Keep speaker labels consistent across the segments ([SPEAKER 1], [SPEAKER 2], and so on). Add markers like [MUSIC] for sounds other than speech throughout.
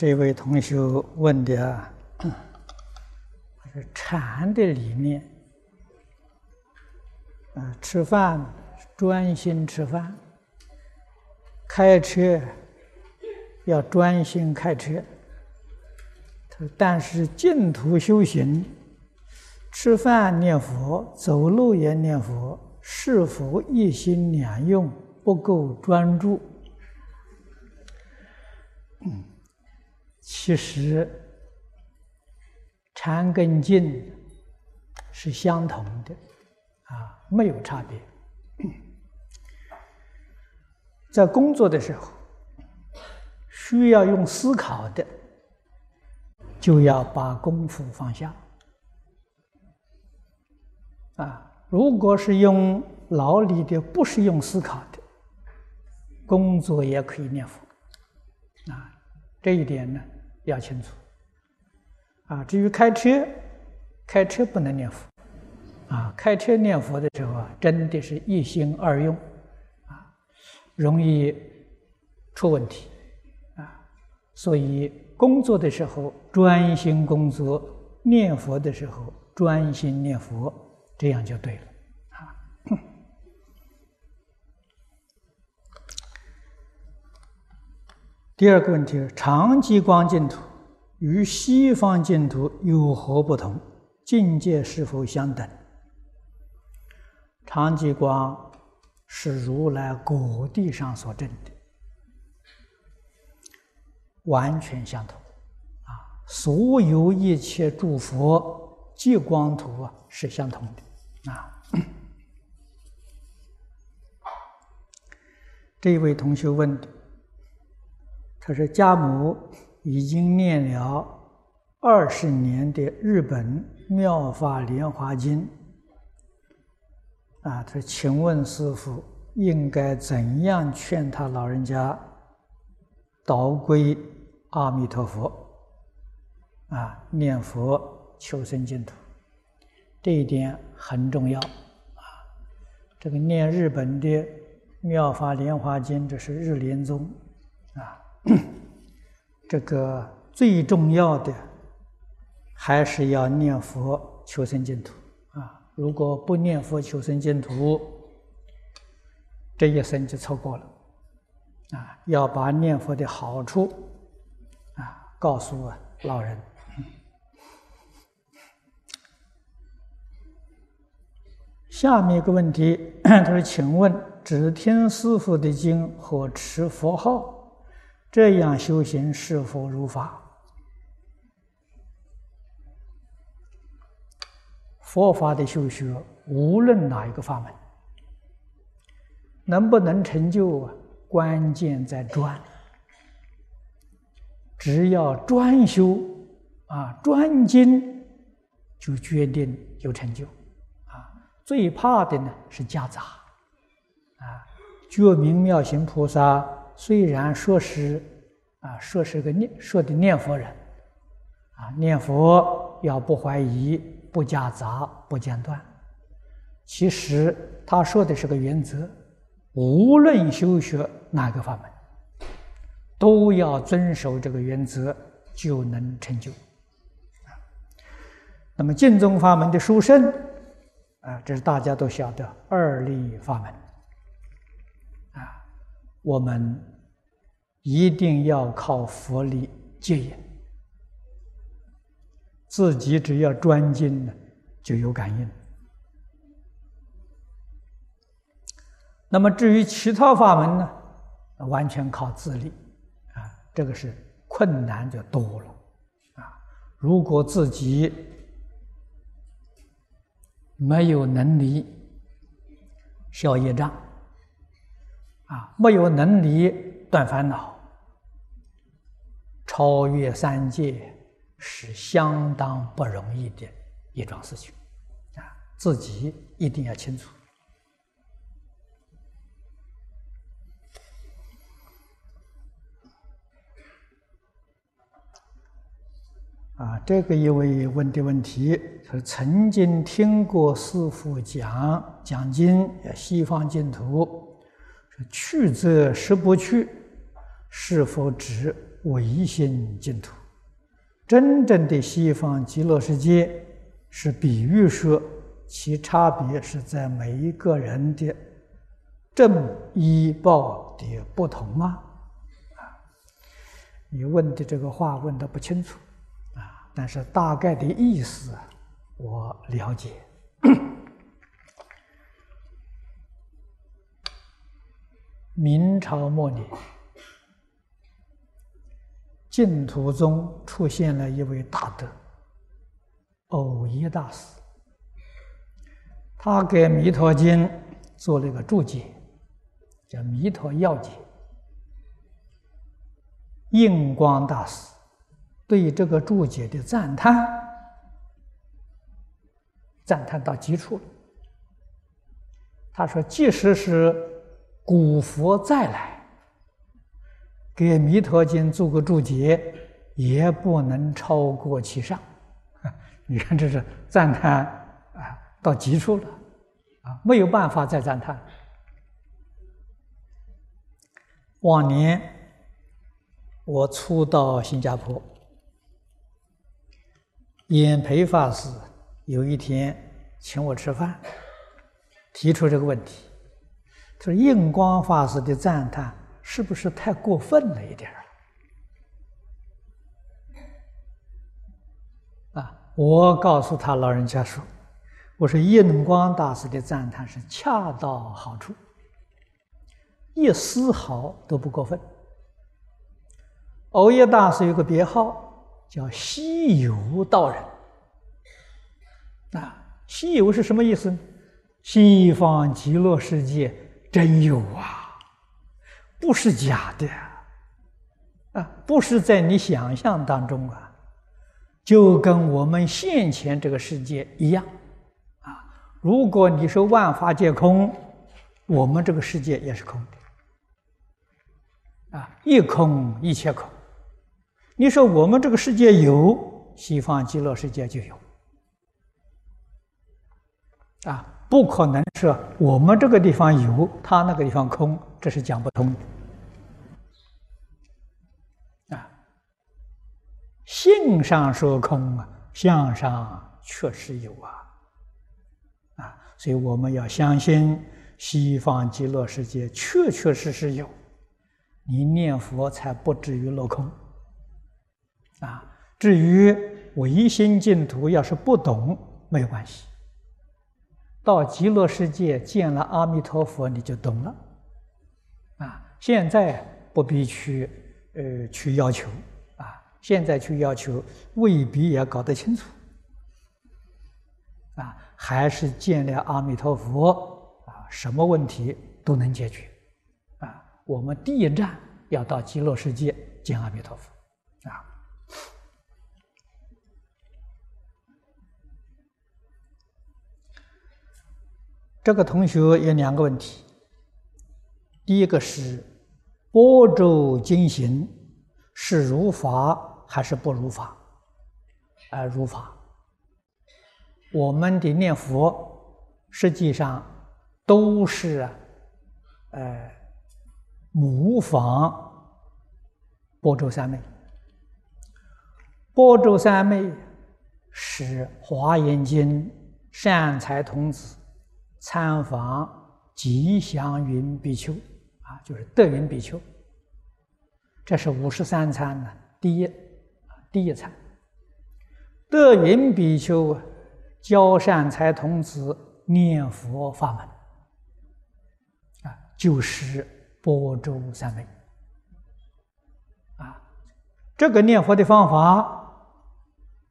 [SPEAKER 1] 这位同学问的啊，是禅的理念。啊，吃饭专心吃饭，开车要专心开车。他说：“但是净土修行，吃饭念佛，走路也念佛，是否一心两用不够专注？”嗯，其实禅跟静是相同的。啊，没有差别。在工作的时候，需要用思考的，就要把功夫放下。啊，如果是用脑力的，不是用思考的，工作也可以念佛。啊，这一点呢要清楚。啊，至于开车，开车不能念佛。啊，开车念佛的时候啊，真的是一心二用，啊，容易出问题，啊，所以工作的时候专心工作，念佛的时候专心念佛，这样就对了，啊。第二个问题，长极光净土与西方净土有何不同？境界是否相等？长吉光是如来果地上所证的，完全相同啊！所有一切诸佛极光图啊是相同的啊。这位同学问的，他说：“家母已经念了二十年的日本妙法莲华经。”啊，他说：“请问师傅，应该怎样劝他老人家倒归阿弥陀佛？啊，念佛求生净土，这一点很重要。啊，这个念日本的《妙法莲华经》，这是日莲宗，[CLEARS THROAT] 这个最重要的还是要念佛求生净土啊。”如果不念佛求生净土，这一生就错过了。啊，要把念佛的好处啊告诉老人。[COUGHS] 下面一个问题，[COUGHS] 他说：“请问，只听师父的经和持佛号，这样修行是否如法？”佛法的修学，无论哪一个法门，能不能成就？关键在专。只要专修啊，专精，就决定有成就。啊，最怕的呢是夹杂。啊，觉明妙行菩萨虽然说是啊，说是个念说的念佛人，啊，念佛要不怀疑。不夹杂，不间断。其实他说的是个原则：无论修学哪个法门，都要遵守这个原则，就能成就。那么净宗法门的殊胜，啊，这是大家都晓得二力法门。啊，我们一定要靠佛力接引。自己只要专精呢，就有感应。那么至于其他法门呢，完全靠自力，啊，这个是困难就多了，啊，如果自己没有能力消业障，啊，没有能力断烦恼，超越三界。是相当不容易的一桩事情，啊，自己一定要清楚。啊，这个一位问的问题是：曾经听过师父讲讲经，西方净土，说去则十不去，是否指唯心净土。真正的西方极乐世界是比喻说，其差别是在每一个人的正依报的不同吗？啊，你问的这个话问的不清楚啊，但是大概的意思我了解。明朝末年，净土宗出现了一位大德，藕益大师。他给《弥陀经》做了一个注解，叫《弥陀要解》。印光大师对这个注解的赞叹，赞叹到极处了。他说：“即使是。”古佛再来给《弥陀经》做个注解，也不能超过其上。[LAUGHS] 你看，这是赞叹啊，到极处了啊，没有办法再赞叹。往年我初到新加坡，演培法师有一天请我吃饭，提出这个问题。他说印光法师的赞叹是不是太过分了一点啊？我告诉他老人家说：“我说印光大师的赞叹是恰到好处，一丝毫都不过分。”欧耶大师有个别号叫“西游道人”，啊，“西游”是什么意思呢？西方极乐世界。真有啊，不是假的啊，不是在你想象当中啊，就跟我们现前这个世界一样啊。如果你说万法皆空，我们这个世界也是空的啊，一空一切空。你说我们这个世界有，西方极乐世界就有啊。不可能是我们这个地方有，他那个地方空，这是讲不通的啊。性上说空啊，相上确实有啊啊，所以我们要相信西方极乐世界确确实实有，你念佛才不至于落空啊。至于唯心净土，要是不懂没有关系。到极乐世界见了阿弥陀佛，你就懂了，啊！现在不必去，呃，去要求，啊！现在去要求未必也搞得清楚，啊！还是见了阿弥陀佛，啊，什么问题都能解决，啊！我们第一站要到极乐世界见阿弥陀佛，啊！这个同学有两个问题。第一个是波州经行是如法还是不如法？啊，如法。我们的念佛实际上都是呃模仿波州三昧。波州三昧是华严经善财童子。参访吉祥云比丘啊，就是德云比丘。这是五十三参的第一第一参。德云比丘教善财童子念佛法门啊，就是波州三昧啊。这个念佛的方法，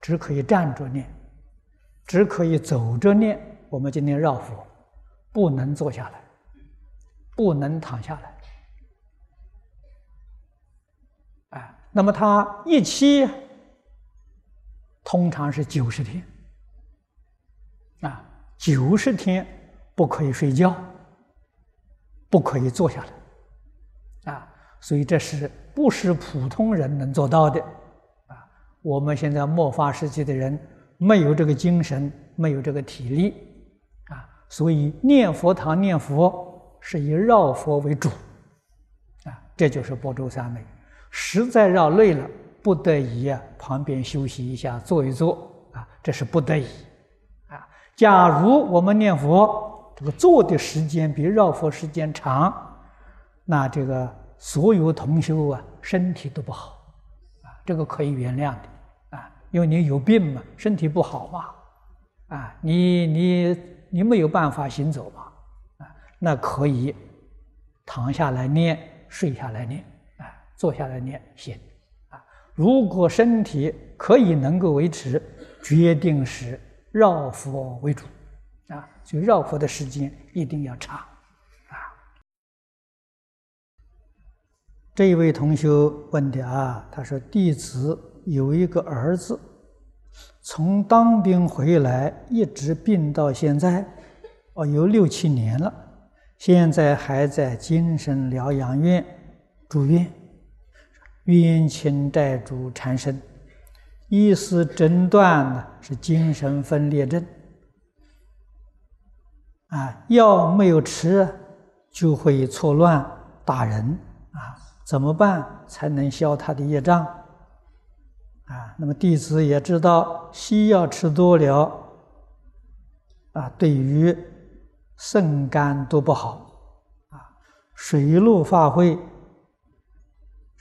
[SPEAKER 1] 只可以站着念，只可以走着念。我们今天绕佛。不能坐下来，不能躺下来，哎，那么他一期通常是九十天，啊，九十天不可以睡觉，不可以坐下来，啊，所以这是不是普通人能做到的，啊，我们现在末法时期的人没有这个精神，没有这个体力。所以念佛堂念佛是以绕佛为主，啊，这就是波州三昧。实在绕累了，不得已啊，旁边休息一下，坐一坐。啊，这是不得已。啊。假如我们念佛，这个坐的时间比绕佛时间长，那这个所有同修啊，身体都不好。啊，这个可以原谅的。啊，因为你有病嘛，身体不好嘛，啊，你你你没有办法行走嘛，啊，那可以躺下来念，睡下来念。啊坐下来念行，啊，如果身体可以能够维持，决定是绕佛为主，啊，所以绕佛的时间一定要长，啊。这一位同学问的啊，他说弟子有一个儿子，从当兵回来一直病到现在，哦，有六七年了，现在还在精神疗养院住院。冤亲债主缠身，医师诊断呢是精神分裂症。啊，药没有吃，就会错乱打人啊！怎么办才能消他的业障？啊，那么弟子也知道，西药吃多了，啊，对于肾肝都不好。啊，水陆法会。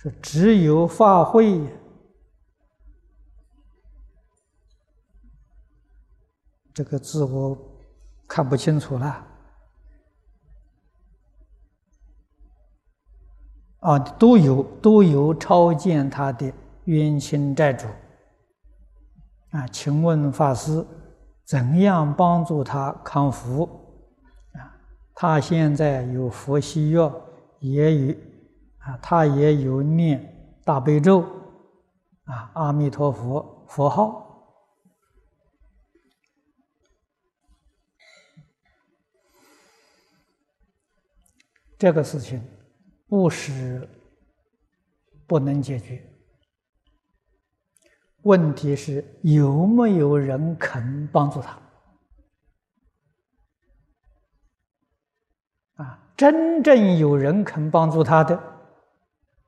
[SPEAKER 1] 是只有发会，这个字我看不清楚了。啊，都有都有超见他的冤亲债主。啊，请问法师，怎样帮助他康复？啊，他现在有佛西药，也有。啊，他也有念大悲咒，啊，阿弥陀佛佛号。这个事情不是不能解决，问题是有没有人肯帮助他？啊，真正有人肯帮助他的。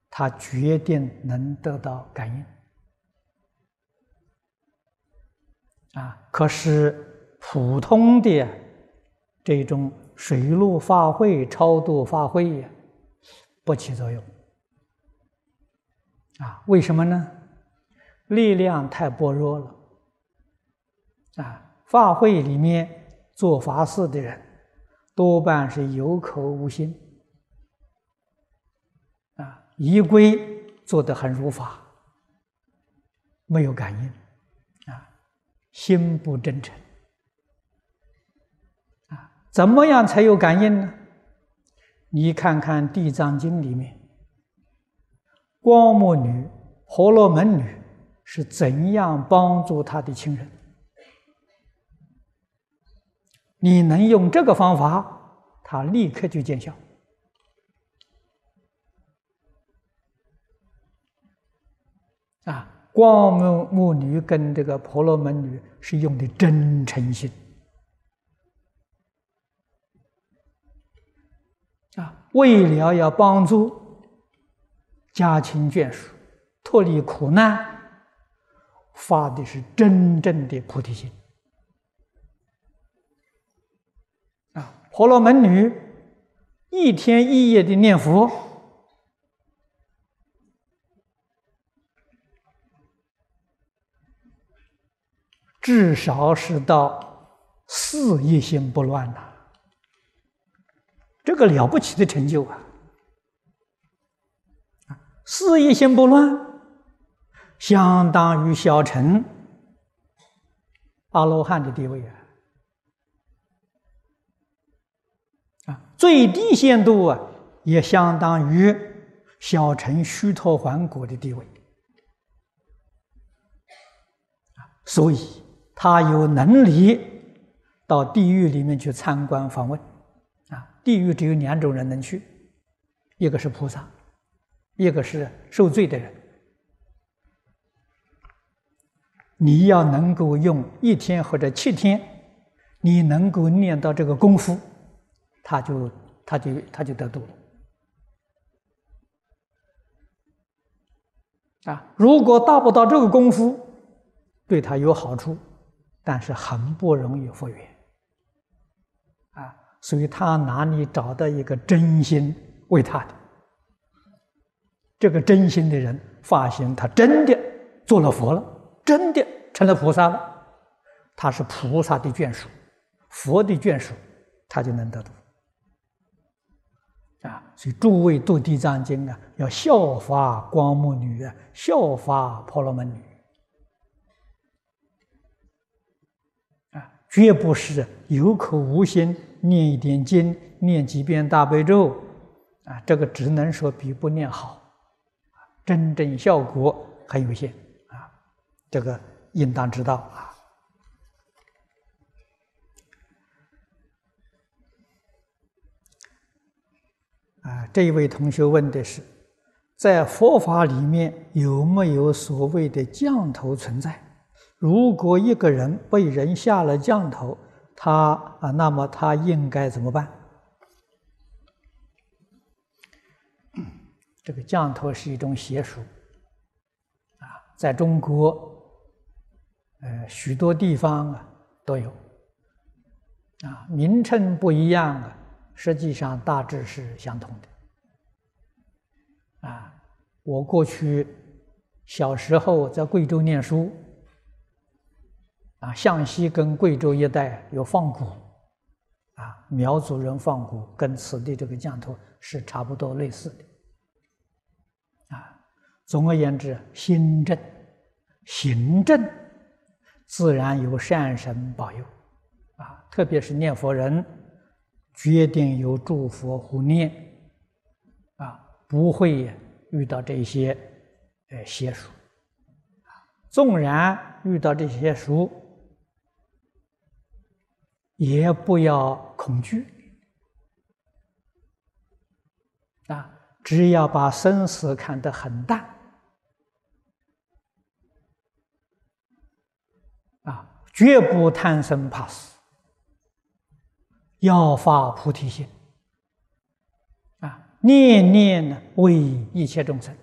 [SPEAKER 1] 他决定能得到感应啊！可是普通的这种水陆法会、超度法会呀，不起作用啊！为什么呢？力量太薄弱了啊！法会里面做法事的人，多半是有口无心。啊仪规做得很如法，没有感应，啊，心不真诚，啊，怎么样才有感应呢？你看看《地藏经》里面，光目女、婆罗门女是怎样帮助他的亲人？你能用这个方法，他立刻就见效。啊，光目目女跟这个婆罗门女是用的真诚心啊，为了要帮助家亲眷属脱离苦难，发的是真正的菩提心啊。婆罗门女一天一夜的念佛。至少是到四一心不乱呐，这个了不起的成就啊！四一心不乱，相当于小乘阿罗汉的地位啊！啊，最低限度啊，也相当于小乘须陀洹果的地位啊，所以。他有能力到地狱里面去参观访问，啊，地狱只有两种人能去，一个是菩萨，一个是受罪的人。你要能够用一天或者七天，你能够念到这个功夫，他就他就他就得度了。啊，如果达不到这个功夫，对他有好处，但是很不容易复原。啊，所以他哪里找到一个真心为他的？这个真心的人发现他真的做了佛了，真的成了菩萨了，他是菩萨的眷属，佛的眷属，他就能得度。啊，所以诸位读地藏经啊，要效法光目女啊，效法婆罗门女。啊，绝不是有口无心念一点经，念几遍大悲咒。啊，这个只能说比不念好，真正效果很有限，这个应当知道啊。啊，这一位同学问的是，在佛法里面有没有所谓的降头存在？如果一个人被人下了降头，他啊，那么他应该怎么办？这个降头是一种邪术，啊，在中国，呃，许多地方啊都有，啊，名称不一样啊。实际上大致是相同的。啊，我过去小时候在贵州念书，啊，向西跟贵州一带有放蛊，啊，苗族人放蛊跟此地这个降头是差不多类似的。啊，总而言之，心正、行正，自然有善神保佑。啊，特别是念佛人。决定有祝福护念，啊，不会遇到这些呃邪术，纵然遇到这些书，也不要恐惧，啊，只要把生死看得很淡，啊，绝不贪生怕死。要发菩提心啊，念念呢为一切众生。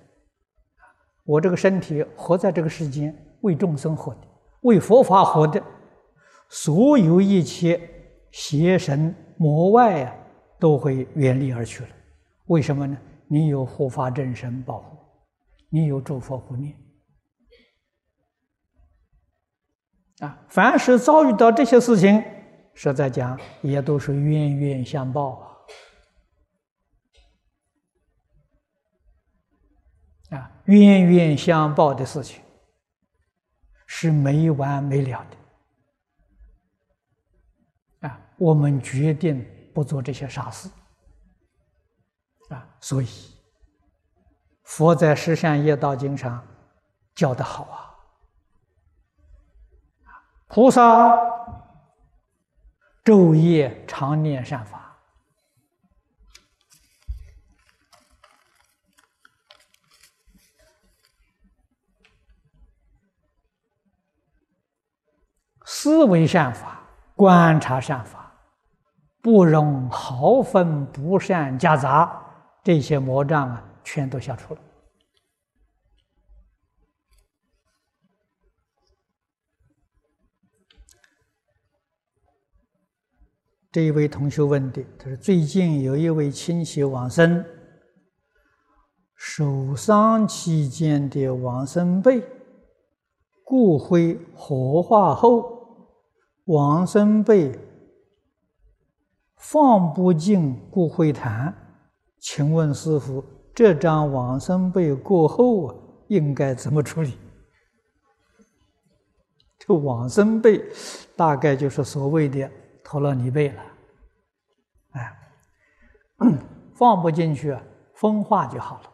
[SPEAKER 1] 我这个身体活在这个世间，为众生活的，为佛法活的，所有一切邪神魔外啊，都会远离而去了。为什么呢？你有护法真神保护，你有诸佛护念啊。凡是遭遇到这些事情。实在讲，也都是冤冤相报啊！啊，冤冤相报的事情是没完没了的啊！我们决定不做这些傻事啊！所以，佛在《十善业道经》上教的好啊，菩萨。昼夜常念善法，思维善法，观察善法，不容毫分不善夹杂，这些魔障啊，全都消除了。这一位同学问的，他说：“最近有一位亲戚往生，守丧期间的往生被骨灰火化后，往生被放不进骨灰坛，请问师傅，这张往生被过后啊，应该怎么处理？”这往生被大概就是所谓的。陀罗尼贝了，哎，放不进去，风化就好了。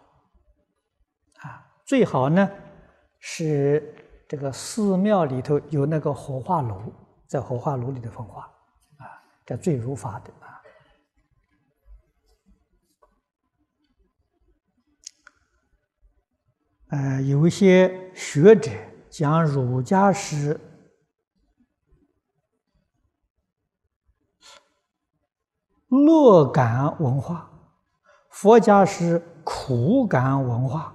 [SPEAKER 1] 啊，最好呢是这个寺庙里头有那个火化炉，在火化炉里头风化，啊，这最如法的啊。呃，有一些学者讲儒家是。乐感文化，佛家是苦感文化，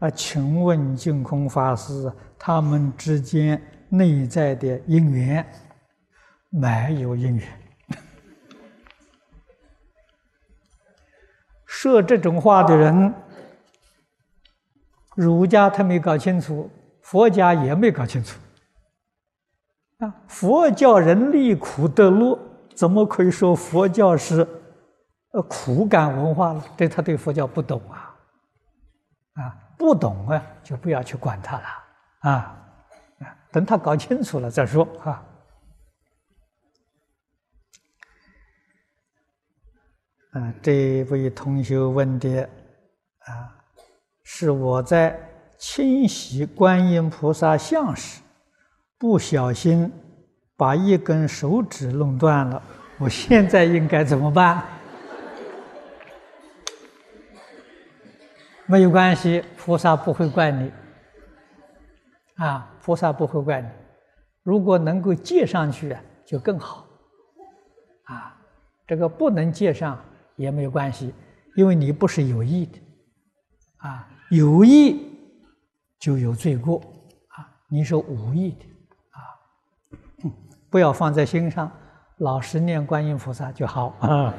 [SPEAKER 1] 啊，请问净空法师，他们之间内在的因缘没有因缘？[LAUGHS] 说这种话的人，儒家他没搞清楚，佛家也没搞清楚。啊，佛教人离苦得乐，怎么可以说佛教是呃苦感文化了？这他对佛教不懂啊，啊，不懂啊，就不要去管他了啊，啊，等他搞清楚了再说啊。啊，这位同学问的啊，是我在清洗观音菩萨像时，不小心把一根手指弄断了，我现在应该怎么办？没有关系，菩萨不会怪你。啊，菩萨不会怪你，如果能够借上去啊，就更好。啊，这个不能借上。也没有关系，因为你不是有意的，啊，有意就有罪过，啊，你是无意的，不要放在心上，老实念观音菩萨就好 [LAUGHS] 啊。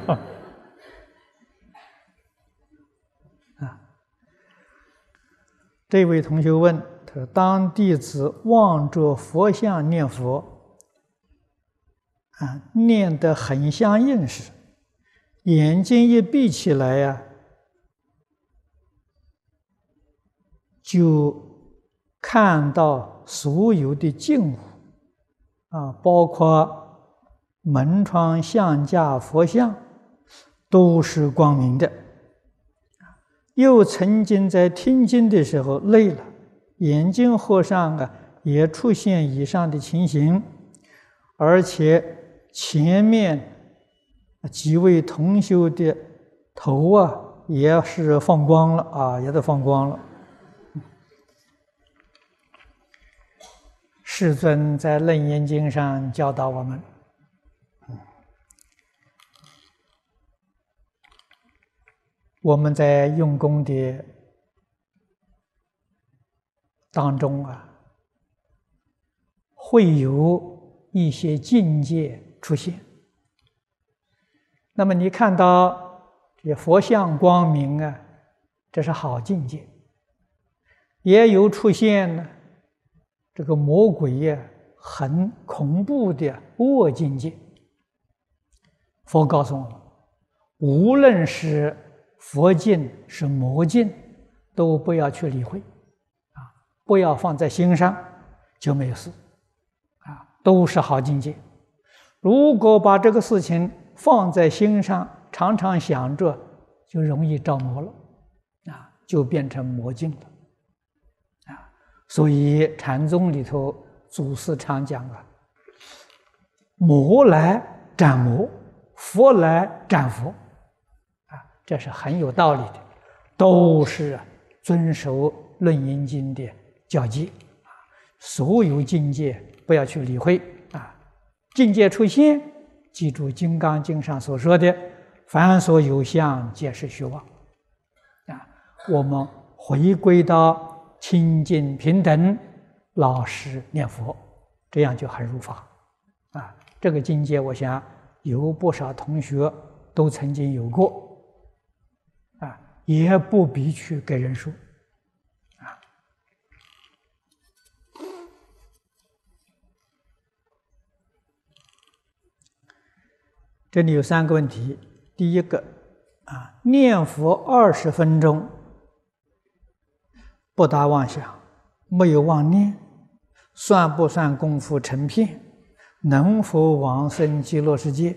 [SPEAKER 1] 这位同学问他说：“当弟子望着佛像念佛，啊，念得很相应时。”眼睛一闭起来呀，就看到所有的净物啊，包括门窗、相架、佛像，都是光明的。又曾经在听经的时候累了，眼睛合上啊，也出现以上的情形，而且前面。几位同修的头啊，也是放光了啊，也都放光了。世尊在《楞严经》上教导我们：，我们在用功的当中啊，会有一些境界出现。那么你看到这佛像光明啊，这是好境界。也有出现呢，这个魔鬼呀，很恐怖的恶境界。佛告诉我们，无论是佛境是魔境，都不要去理会，啊，不要放在心上，就没有事，啊，都是好境界。如果把这个事情，放在心上，常常想着，就容易着魔了，啊，就变成魔境了，所以禅宗里头祖师常讲啊，魔来斩魔，佛来斩佛，啊，这是很有道理的，都是遵守《论严经》的教诫，啊，所有境界不要去理会，啊，境界出现。记住《金刚经》上所说的“凡所有相，皆是虚妄”。啊，我们回归到清净平等、老实念佛，这样就很入法。啊，这个境界，我想有不少同学都曾经有过。啊，也不必去给人说。这里有三个问题。第一个，啊，念佛二十分钟不打妄想，没有妄念，算不算功夫成片？能否往生极乐世界？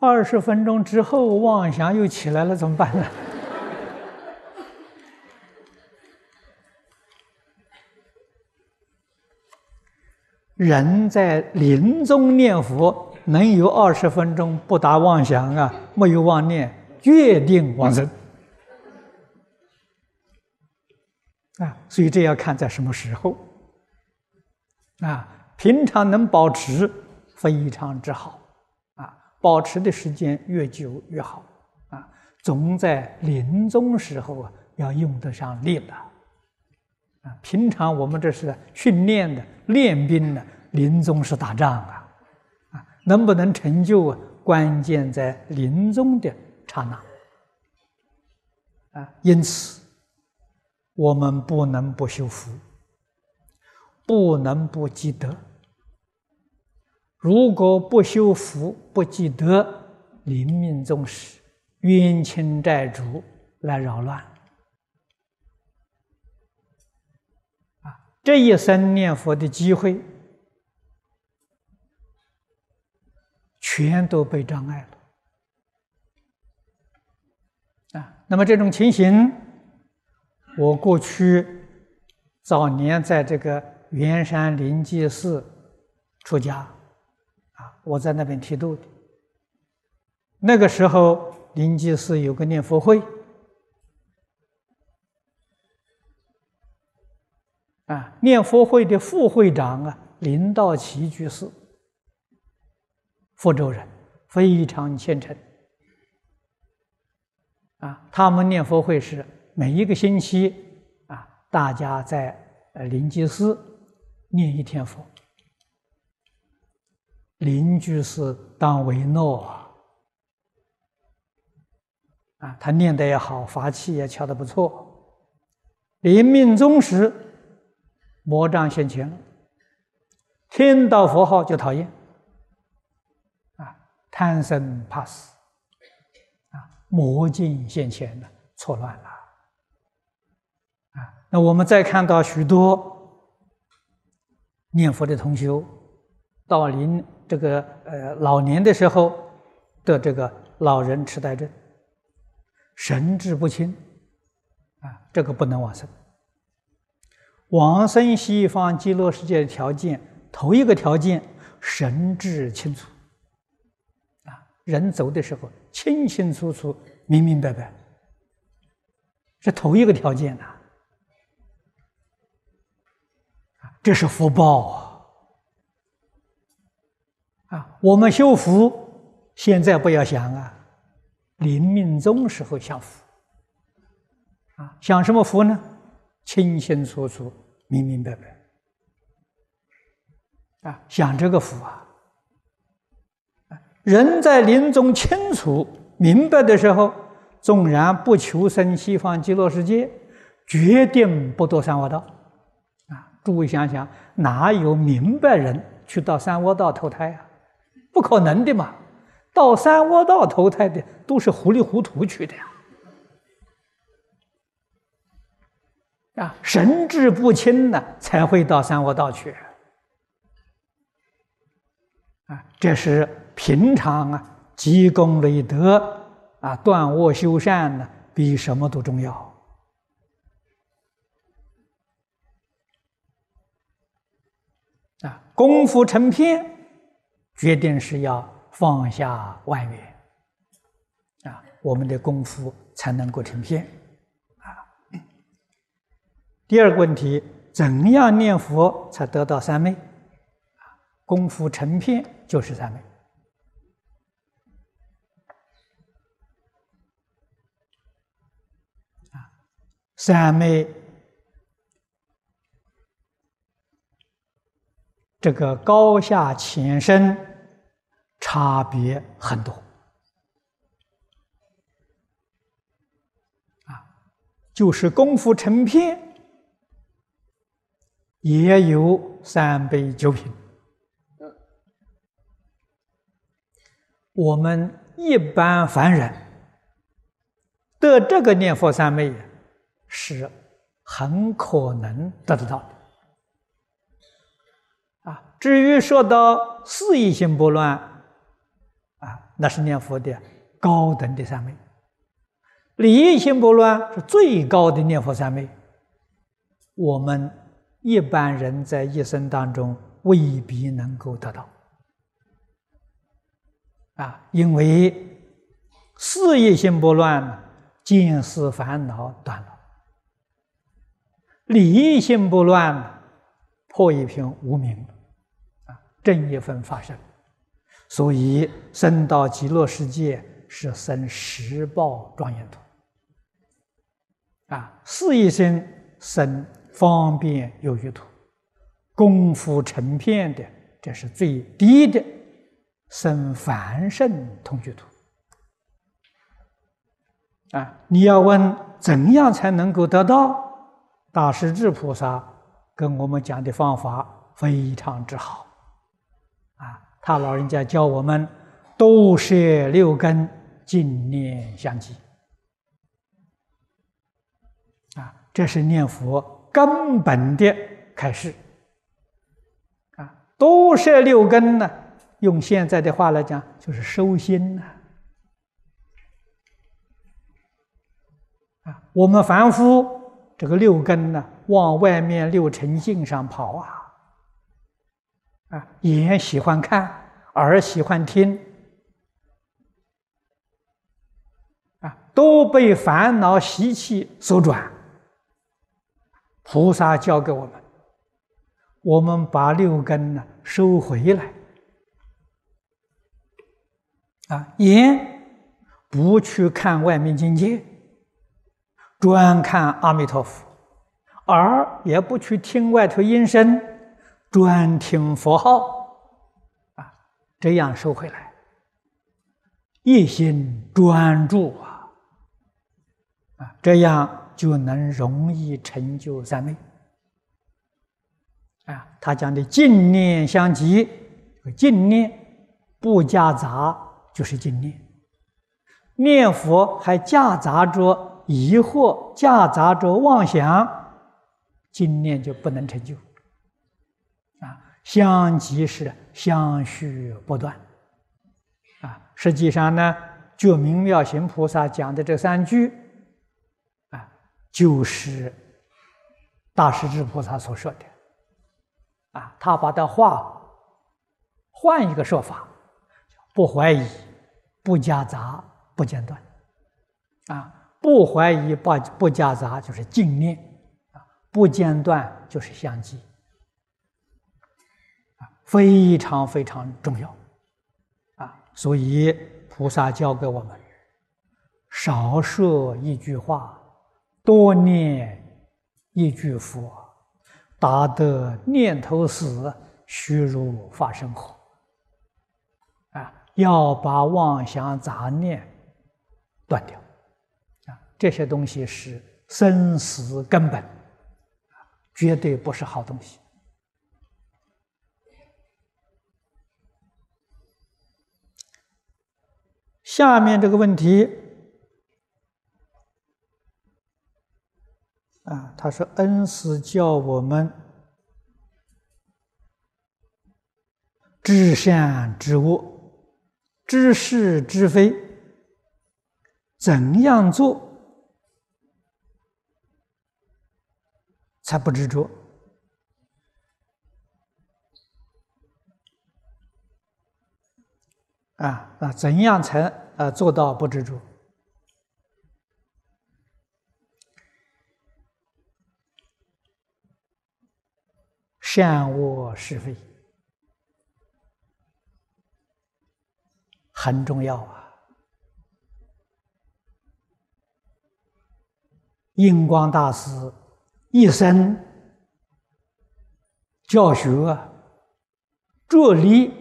[SPEAKER 1] 二十分钟之后妄想又起来了，怎么办呢？[LAUGHS] 人在临终念佛，能有二十分钟不打妄想啊，没有妄念，决定往生啊！所以这要看在什么时候啊？平常能保持非常之好啊，保持的时间越久越好啊总在临终时候啊，要用得上力了。啊，平常我们这是训练的、练兵的，临终是打仗，啊，能不能成就啊？关键在临终的刹那。啊，因此我们不能不修福，不能不积德。如果不修福、不积德，临命终时，冤亲债主来扰乱。这一生念佛的机会，全都被障碍了啊！那么这种情形，我过去早年在这个圆山灵济寺出家啊，我在那边剃度的。那个时候，灵济寺有个念佛会。啊，念佛会的副会长啊，林道奇居士，福州人，非常虔诚。啊，他们念佛会是每一个星期啊，大家在呃灵济寺念一天佛，灵居寺当为诺啊，啊，他念的也好，法器也敲的不错，临命终时。魔障现前了，听到佛号就讨厌，贪生怕死，啊，魔境现前了，错乱了，啊，那我们再看到许多念佛的同修，到临这个呃老年的时候的这个老人痴呆症，神志不清，啊，这个不能往生。往生西方极乐世界的条件，头一个条件神志清楚，人走的时候清清楚楚、明明白白，是头一个条件呐，这是福报啊！啊，我们修福，现在不要想啊，临命终时候享福，啊，享什么福呢？清清楚楚。明明白白啊，享这个福啊！人在临终清楚明白的时候，纵然不求生西方极乐世界，决定不堕三恶道啊！诸位想想，哪有明白人去到三恶道投胎啊？不可能的嘛！到三恶道投胎的都是糊里糊涂去的呀！啊，神志不清呢，才会到三恶道去。啊，这是平常啊，积功累德啊，断恶修善呢，比什么都重要。啊，功夫成片，决定是要放下万缘，啊，我们的功夫才能够成片啊。第二个问题，怎样念佛才得到三昧？功夫成片就是三昧。啊，三昧这个高下浅深差别很多。啊，就是功夫成片。也有三杯酒品。我们一般凡人得这个念佛三昧，是很可能得得到的。啊，至于说到四意心不乱，啊，那是念佛的高等的三昧；理意心不乱是最高的念佛三昧。我们。一般人在一生当中未必能够得到，啊，因为事业心不乱，见思烦恼断了；理义心不乱，破一片无明，啊，正一分发生。所以生到极乐世界是生十报庄严土，啊，事业生生方便有余土，功夫成片的，这是最低的，生凡圣同居土。啊，你要问怎样才能够得到？大势至菩萨跟我们讲的方法非常之好，啊，他老人家教我们多摄六根，净念相继，啊，这是念佛根本的开始，啊，多摄六根呢，用现在的话来讲，就是收心呐。啊，我们凡夫这个六根呢，往外面六尘境上跑啊，啊，眼喜欢看，耳喜欢听，啊，都被烦恼习气所转。菩萨教给我们，我们把六根呢收回来，啊，眼不去看外面境界。专看阿弥陀佛，耳也不去听外头音声，专听佛号，啊，这样收回来，一心专注啊，啊，这样就能容易成就三昧。啊，他讲的净念相继，净念不夹杂就是净念，念佛还夹杂着。疑惑夹杂着妄想，经念就不能成就。啊，相即是相续不断。啊，实际上呢，觉明妙行菩萨讲的这三句，啊，就是大势至菩萨所说的。啊，他把的话换一个说法，不怀疑，不夹杂，不间断。啊。不怀疑，不不夹杂，就是净念啊；不间断，就是相继啊，非常非常重要啊。所以菩萨教给我们：少说一句话，多念一句佛，达得念头死，虚如发生火啊！要把妄想杂念断掉。啊这些东西是生死根本，绝对不是好东西。下面这个问题，啊，他说：“恩师教我们知善知恶，知是知非，怎样做？”才不执着啊！啊怎样才啊做到不执着？善恶是非很重要啊！印光大师。一生教学着力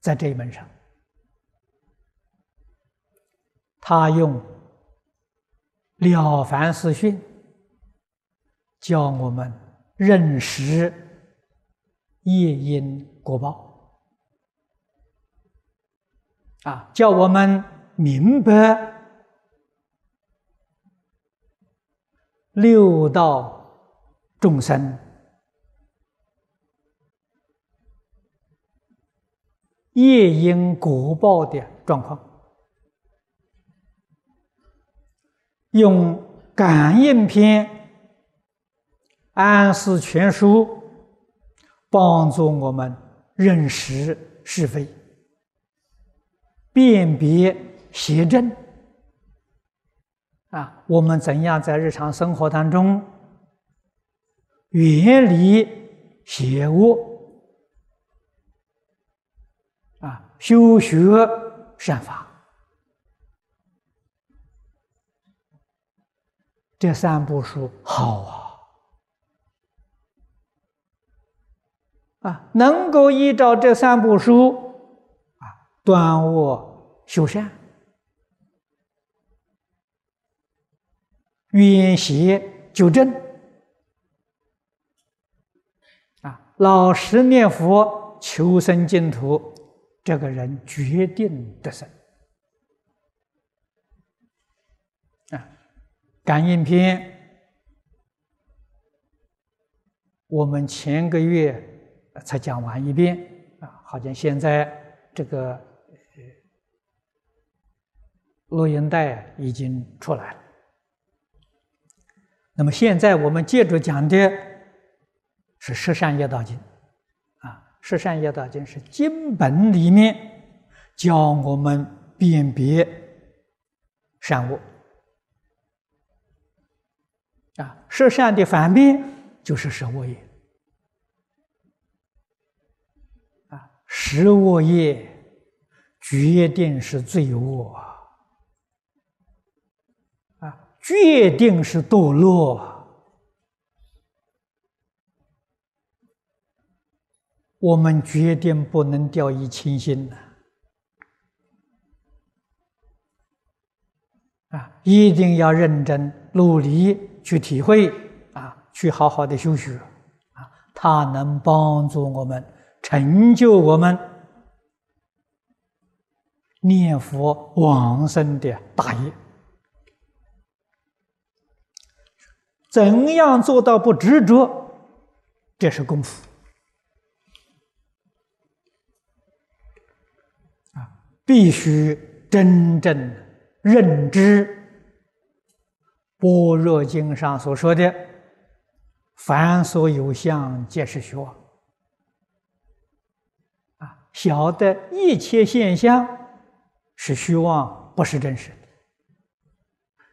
[SPEAKER 1] 在这一门上，他用《了凡四训》教我们认识业因果报，啊，叫我们明白。六道众生业因果报的状况，用《感应篇》《安世全书》帮助我们认识是非，辨别邪正。啊，我们怎样在日常生活当中远离邪恶？啊，修学善法。这三部书好啊！啊，能够依照这三部书啊，断恶修善，远邪纠正，啊，老实念佛求生净土，这个人决定得生。感应篇，我们前个月才讲完一遍啊，好像现在这个录音带已经出来了。那么现在我们接着讲的是《十善业道经》啊，《十善业道经》是经本里面教我们辨别善恶。啊，十善的反面就是十恶业。啊，十恶业决定是罪恶啊，决定是堕落。我们决定不能掉以轻心呐！啊，一定要认真努力。去体会啊，去好好的修学啊，它能帮助我们成就我们念佛往生的大业。怎样做到不执着？这是功夫啊，必须真正认知。般若经上所说的“凡所有相，皆是虚妄”，啊，晓得一切现象是虚妄，不是真实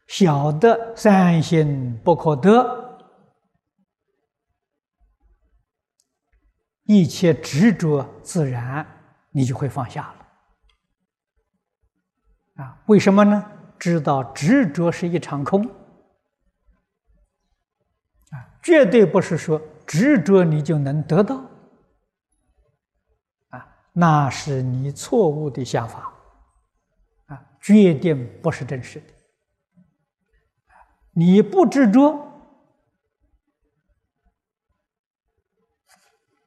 [SPEAKER 1] 晓得善心不可得，一切执着自然你就会放下了。啊，为什么呢？知道执着是一场空。啊绝对不是说执着你就能得到，啊，那是你错误的想法，啊，决定不是真实的。你不执着，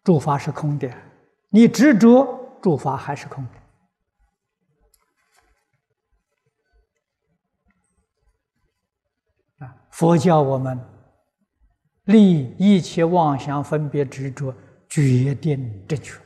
[SPEAKER 1] 诸法是空的；你执着，诸法还是空的。啊，佛教我们。立一切妄想分别执着，决定正确。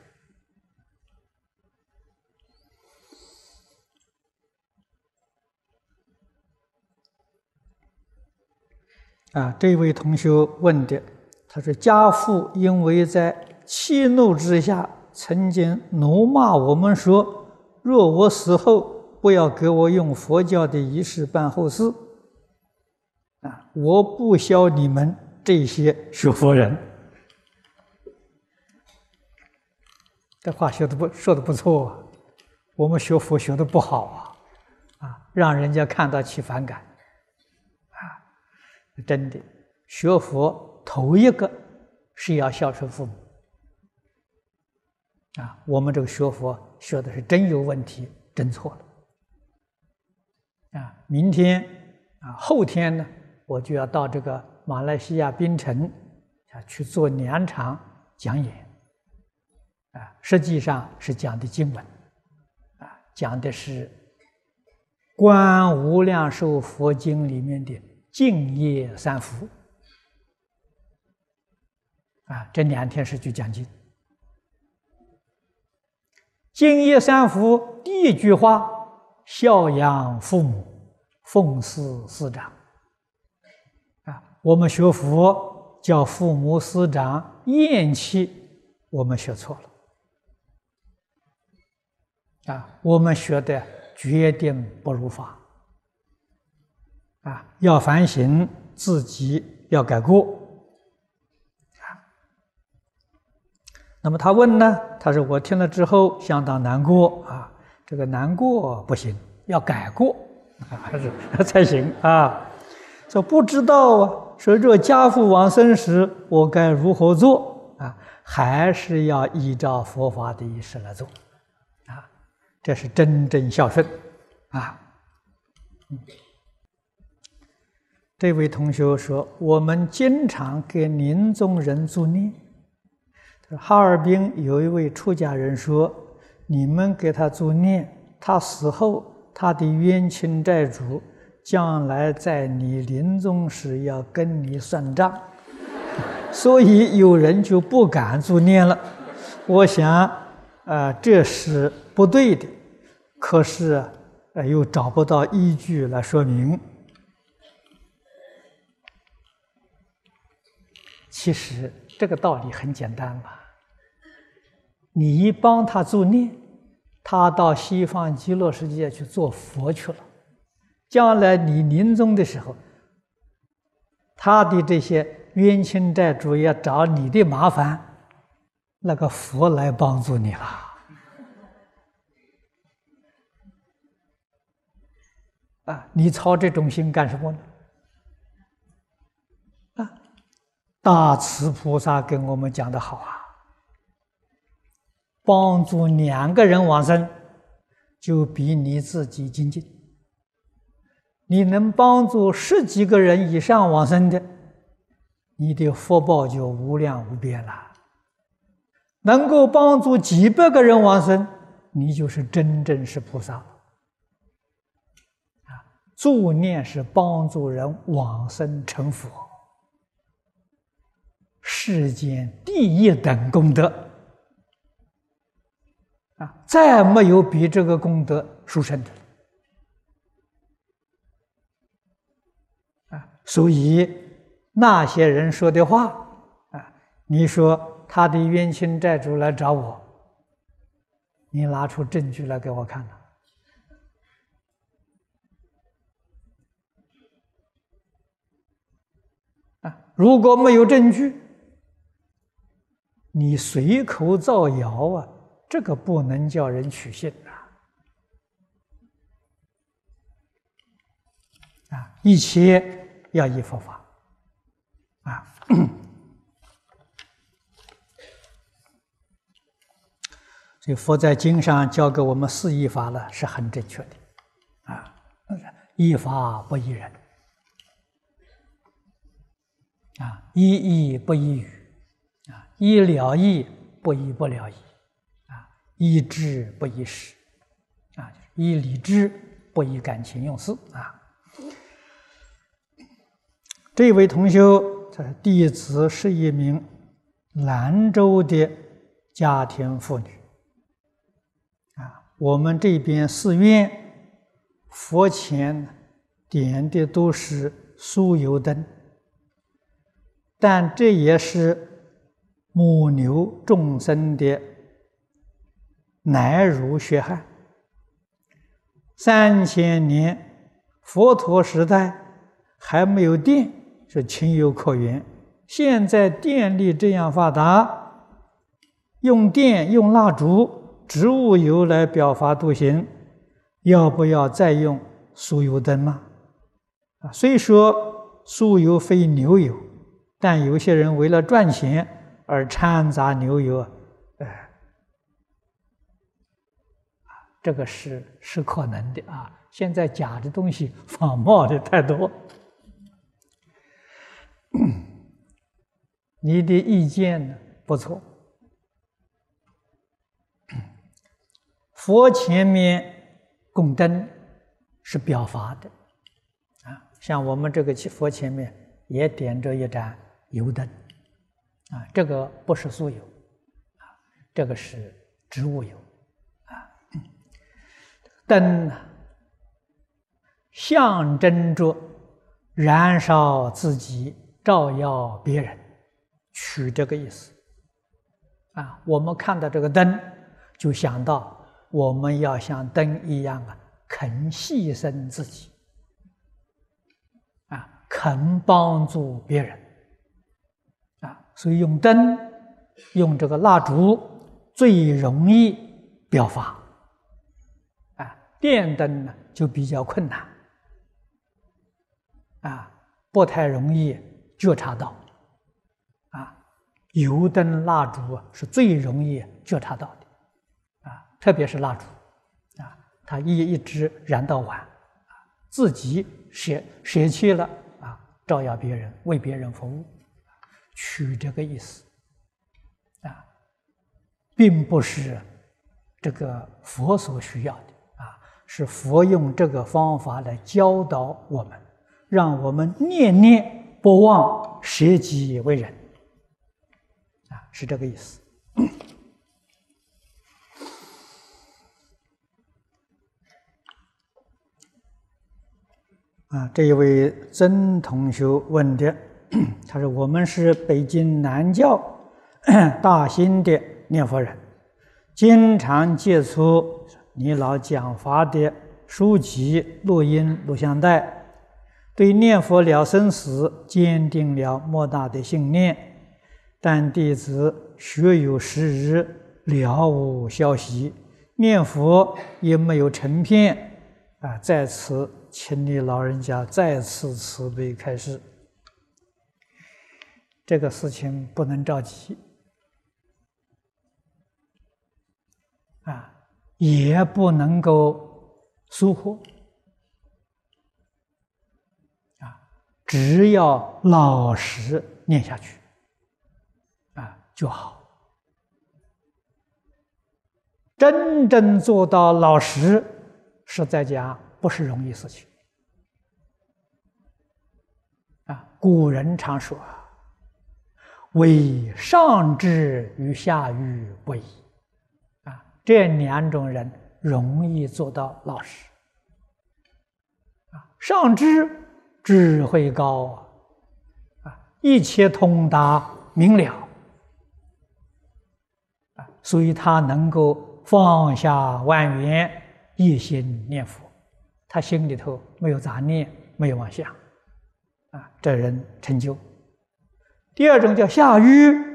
[SPEAKER 1] 啊，这位同学问的，他说：“家父因为在气怒之下，曾经怒骂我们说，若我死后不要给我用佛教的仪式办后事，啊，我不消你们。”这些学佛人，这话说的不说的不错，我们学佛学的不好啊，啊，让人家看到起反感，真的学佛头一个是要孝顺父母，啊，我们这个学佛学的是真有问题，真错了，啊，明天啊，后天呢，我就要到这个。马来西亚槟城啊，去做两场讲演，啊，实际上是讲的经文，啊，讲的是《观无量寿佛经》里面的净业三福，啊，这两天是去讲经。净业三福第一句话：孝养父母，奉事师长。啊我们学佛叫父母师长厌弃，我们学错了啊！我们学的决定不如法啊！要反省自己，要改过啊！那么他问呢？他说：“我听了之后相当难过啊！这个难过不行，要改过还是 [LAUGHS] 才行啊。说不知道啊，说这家父往生时我该如何做啊？还是要依照佛法的意思来做啊，这是真正孝顺啊。这位同学说：“我们经常给临终人助念。哈尔滨有一位出家人说，你们给他助念，他死后他的冤亲债主将来在你临终时要跟你算账，所以有人就不敢助念了。我想，啊，这是不对的，可是，呃，又找不到依据来说明。”其实这个道理很简单吧，你一帮他助念，他到西方极乐世界去做佛去了。将来你临终的时候，他的这些冤亲债主要找你的麻烦，那个佛来帮助你了。啊，你操这种心干什么呢？大慈菩萨跟我们讲的好啊，帮助两个人往生，就比你自己精进。你能帮助十几个人以上往生的，你的福报就无量无边了。能够帮助几百个人往生，你就是真正是菩萨。啊，助念是帮助人往生成佛。世间第一等功德啊，再没有比这个功德殊胜的啊！所以那些人说的话啊，你说他的冤亲债主来找我，你拿出证据来给我看呢？啊，如果没有证据。你随口造谣啊，这个不能叫人取信啊！啊，一切要依佛法啊。所以佛在经上教给我们四依法呢，是很正确的啊。依法不依人啊，依义不依语。依了义不依不了义，啊，依智不依识，啊，依理智不以感情用事啊。这位同修，他弟子是一名兰州的家庭妇女，啊，我们这边寺院佛前点的都是酥油灯，但这也是。母牛众生的奶乳血汗，三千年佛陀时代还没有电，是情有可原。现在电力这样发达，用电用蜡烛、植物油来表法度行，要不要再用酥油灯嘛？啊，虽说酥油非牛油，但有些人为了赚钱。而掺杂牛油，哎，这个是是可能的啊！现在假的东西仿冒的太多，你的意见呢不错。佛前面供灯是表法的啊，像我们这个佛前面也点着一盏油灯。啊，这个不是酥油，啊，这个是植物油，啊，灯象征着燃烧自己，照耀别人，取这个意思。啊，我们看到这个灯，就想到我们要像灯一样啊，肯牺牲自己，啊，肯帮助别人。所以用灯，用这个蜡烛最容易表法。电灯呢就比较困难，啊，不太容易觉察到，啊，油灯蜡烛是最容易觉察到的，啊，特别是蜡烛，啊，它一一直燃到晚，自己舍舍弃了，啊，照耀别人，为别人服务，取这个意思，啊，并不是这个佛所需要的啊。是佛用这个方法来教导我们，让我们念念不忘舍己为人，啊，是这个意思。啊，这一位曾同学问的，[CLEARS THROAT] 他说：“我们是北京南教 [CLEARS THROAT] 大兴的念佛人，经常接触。”你老讲法的书籍、录音、录像带，对念佛了生死坚定了莫大的信念，但弟子学有十日了无消息，念佛也没有成片啊！在此，请你老人家再次慈悲开示，这个事情不能着急啊。也不能够疏忽啊！只要老实念下去啊就好。真正做到老实，实在讲不是容易事情啊。古人常说啊：“为上智与下愚不移。”这两种人容易做到老实啊，上知智慧高啊，一切通达明了，所以他能够放下万缘，一心念佛，他心里头没有杂念，没有妄想啊，这人成就。第二种叫下愚。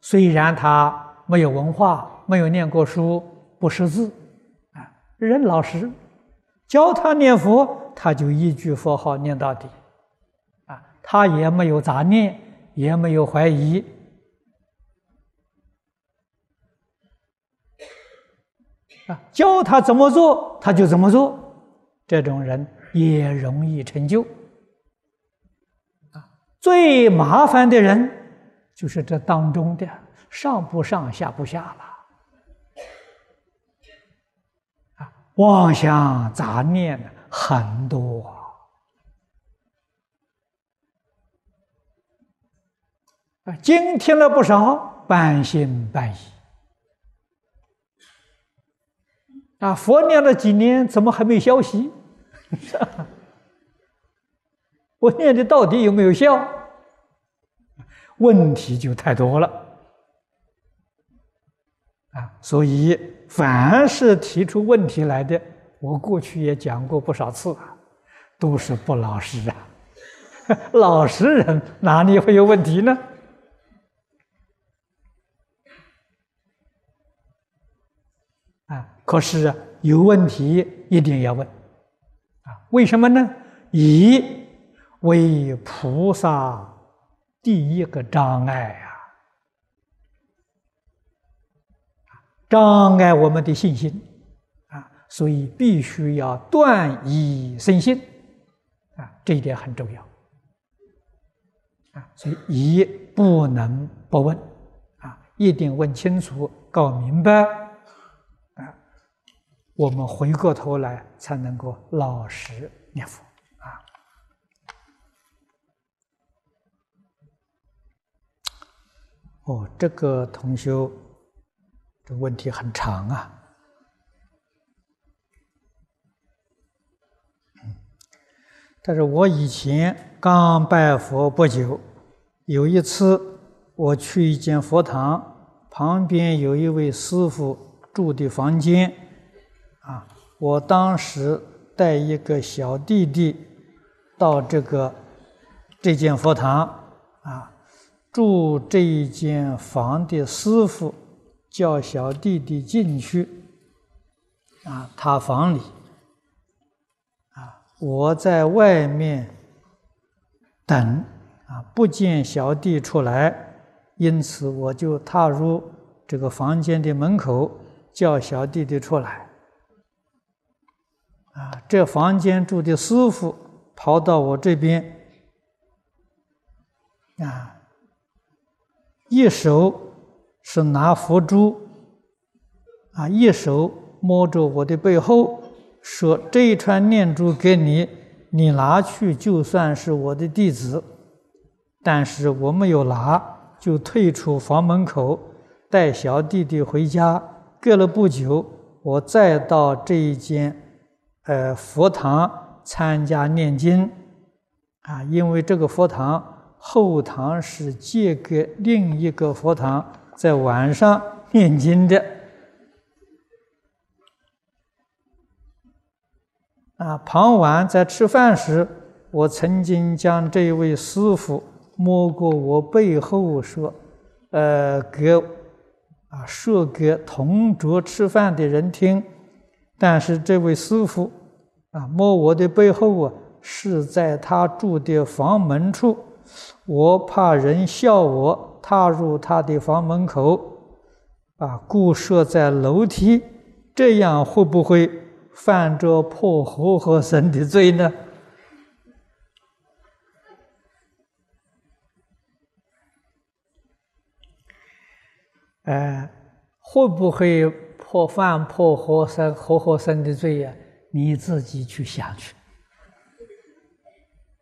[SPEAKER 1] 虽然他没有文化，没有念过书，不识字，啊，人老实，教他念佛，他就一句佛号念到底，啊，他也没有杂念，也没有怀疑，啊，教他怎么做，他就怎么做，这种人也容易成就，啊，最麻烦的人。就是这当中的上不上下不下了，啊，妄想杂念很多啊，经听了不少，半信半疑啊，佛念了几年，怎么还没消息？[LAUGHS] 我念的到底有没有效？问题就太多了啊！所以凡是提出问题来的，我过去也讲过不少次啊，都是不老实啊。[LAUGHS] 老实人哪里会有问题呢？啊，可是有问题一定要问！为什么呢？以为菩萨。第一个障碍呀，障碍我们的信心啊，所以必须要断疑生信啊，这一点很重要啊，所以疑不能不问啊，一定问清楚、搞明白，我们回过头来才能够老实念佛啊。哦，这个同学，这问题很长啊。但是我以前刚拜佛不久，有一次我去一间佛堂，旁边有一位师傅住的房间，我当时带一个小弟弟到这个这间佛堂，啊。住这一间房的师傅叫小弟弟进去，啊，他房里，啊，我在外面等，啊，不见小弟出来，因此我就踏入这个房间的门口，叫小弟弟出来，啊，这房间住的师傅跑到我这边，啊，一手。是拿佛珠，啊，一手摸着我的背后，说：“这一串念珠给你，你拿去就算是我的弟子。”但是我没有拿，就退出房门口，带小弟弟回家。隔了不久，我再到这一间，呃，佛堂参加念经，啊，因为这个佛堂后堂是借给另一个佛堂。在晚上念经的啊，傍晚在吃饭时，我曾经将这位师傅摸过我背后说：“呃，给啊说给同桌吃饭的人听。”但是这位师傅啊摸我的背后啊，是在他住的房门处，我怕人笑我。踏入他的房门口，啊，故设在楼梯，这样会不会犯着破活和神的罪呢？哎，会不会破犯破活生活和生的罪呀？你自己去想去。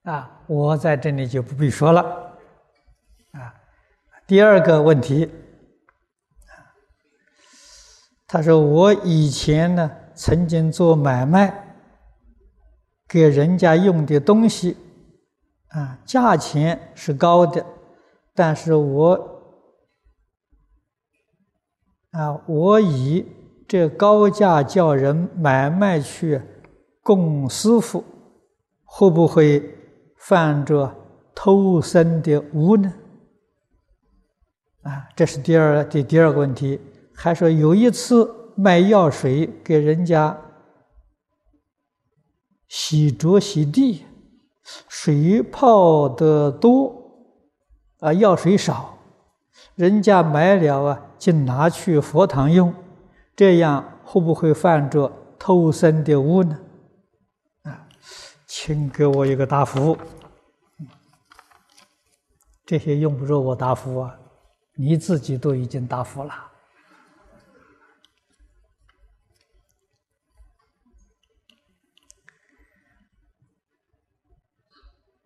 [SPEAKER 1] 啊，我在这里就不必说了，啊。第二个问题，他说：“我以前呢，曾经做买卖，给人家用的东西，啊，价钱是高的，但是我，啊，我以这高价叫人买卖去供师傅，会不会犯着偷生的污呢？”啊，这是第二第第二个问题。还说有一次卖药水给人家洗濯洗地，水泡的多，啊，药水少，人家买了啊，就拿去佛堂用，这样会不会犯着偷生的误呢？啊，请给我一个答复。这些用不着我答复啊。你自己都已经答复了，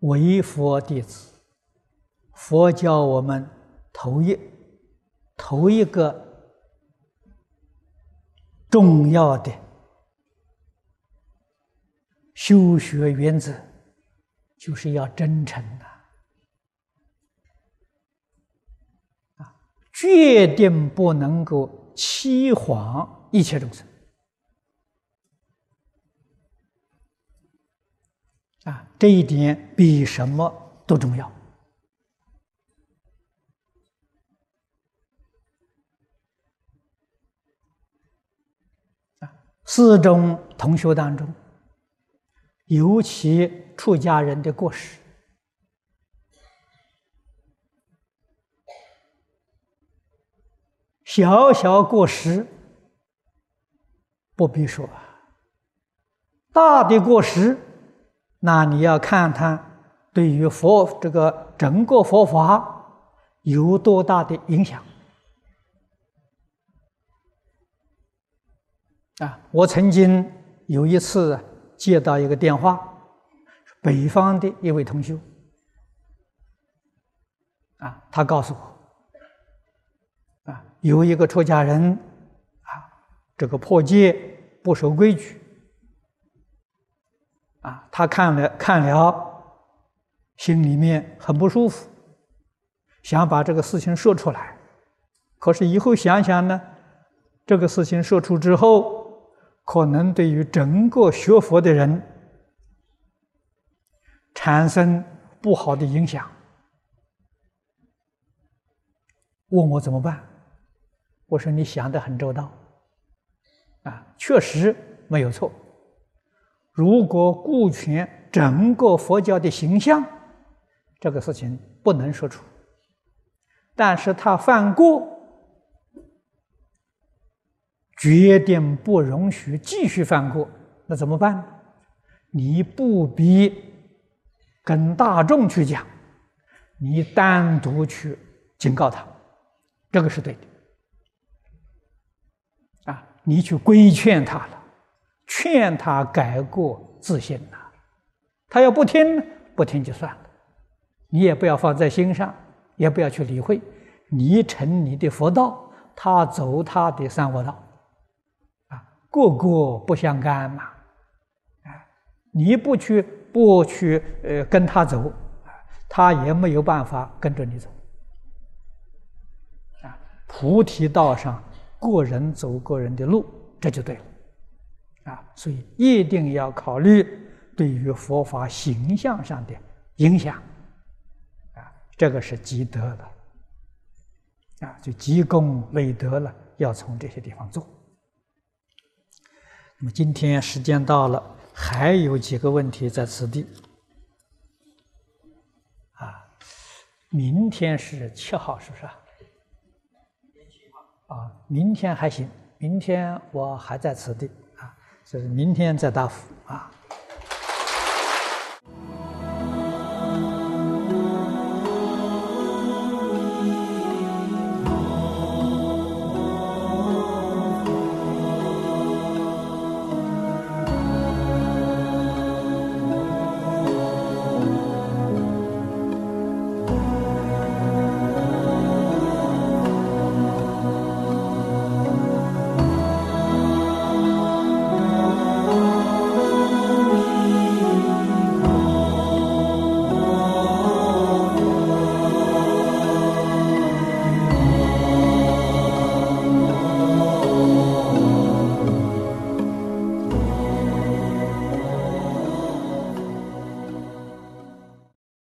[SPEAKER 1] 为佛弟子，佛教我们头一头一个重要的修学原则，就是要真诚的。啊决定不能够欺谎一切众生啊！这一点比什么都重要四种同学当中，尤其出家人的过失。小小过失不必说，大的过失，那你要看他对于佛这个整个佛法有多大的影响啊！我曾经有一次接到一个电话，北方的一位同修啊，他告诉我。啊有一个出家人，啊，这个破戒不守规矩，啊，他看了看了，心里面很不舒服，想把这个事情说出来，可是以后想想呢，这个事情说出之后，可能对于整个学佛的人产生不好的影响，问我怎么办？我说你想的很周到，啊，确实没有错。如果顾全整个佛教的形象，这个事情不能说出。但是他犯过，决定不容许继续犯过，那怎么办？你不必跟大众去讲，你单独去警告他，这个是对的。啊，你去规劝他了，劝他改过自新呐。他要不听，不听就算了，你也不要放在心上。也不要去理会，你成你的佛道，他走他的三恶道，个个不相干嘛，啊，你不去不去呃跟他走，他也没有办法跟着你走，啊，菩提道上个人走个人的路，这就对了，啊，所以一定要考虑对于佛法形象上的影响。啊这个是积德的，啊，就积功累德了，要从这些地方做。那么今天时间到了，还有几个问题在此地，啊，明天是七号，是不是啊？啊，明天还行，明天我还在此地，啊，就是明天再答复啊。